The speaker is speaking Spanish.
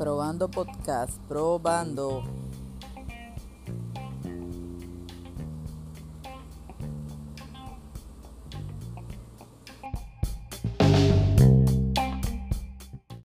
Probando podcast, probando.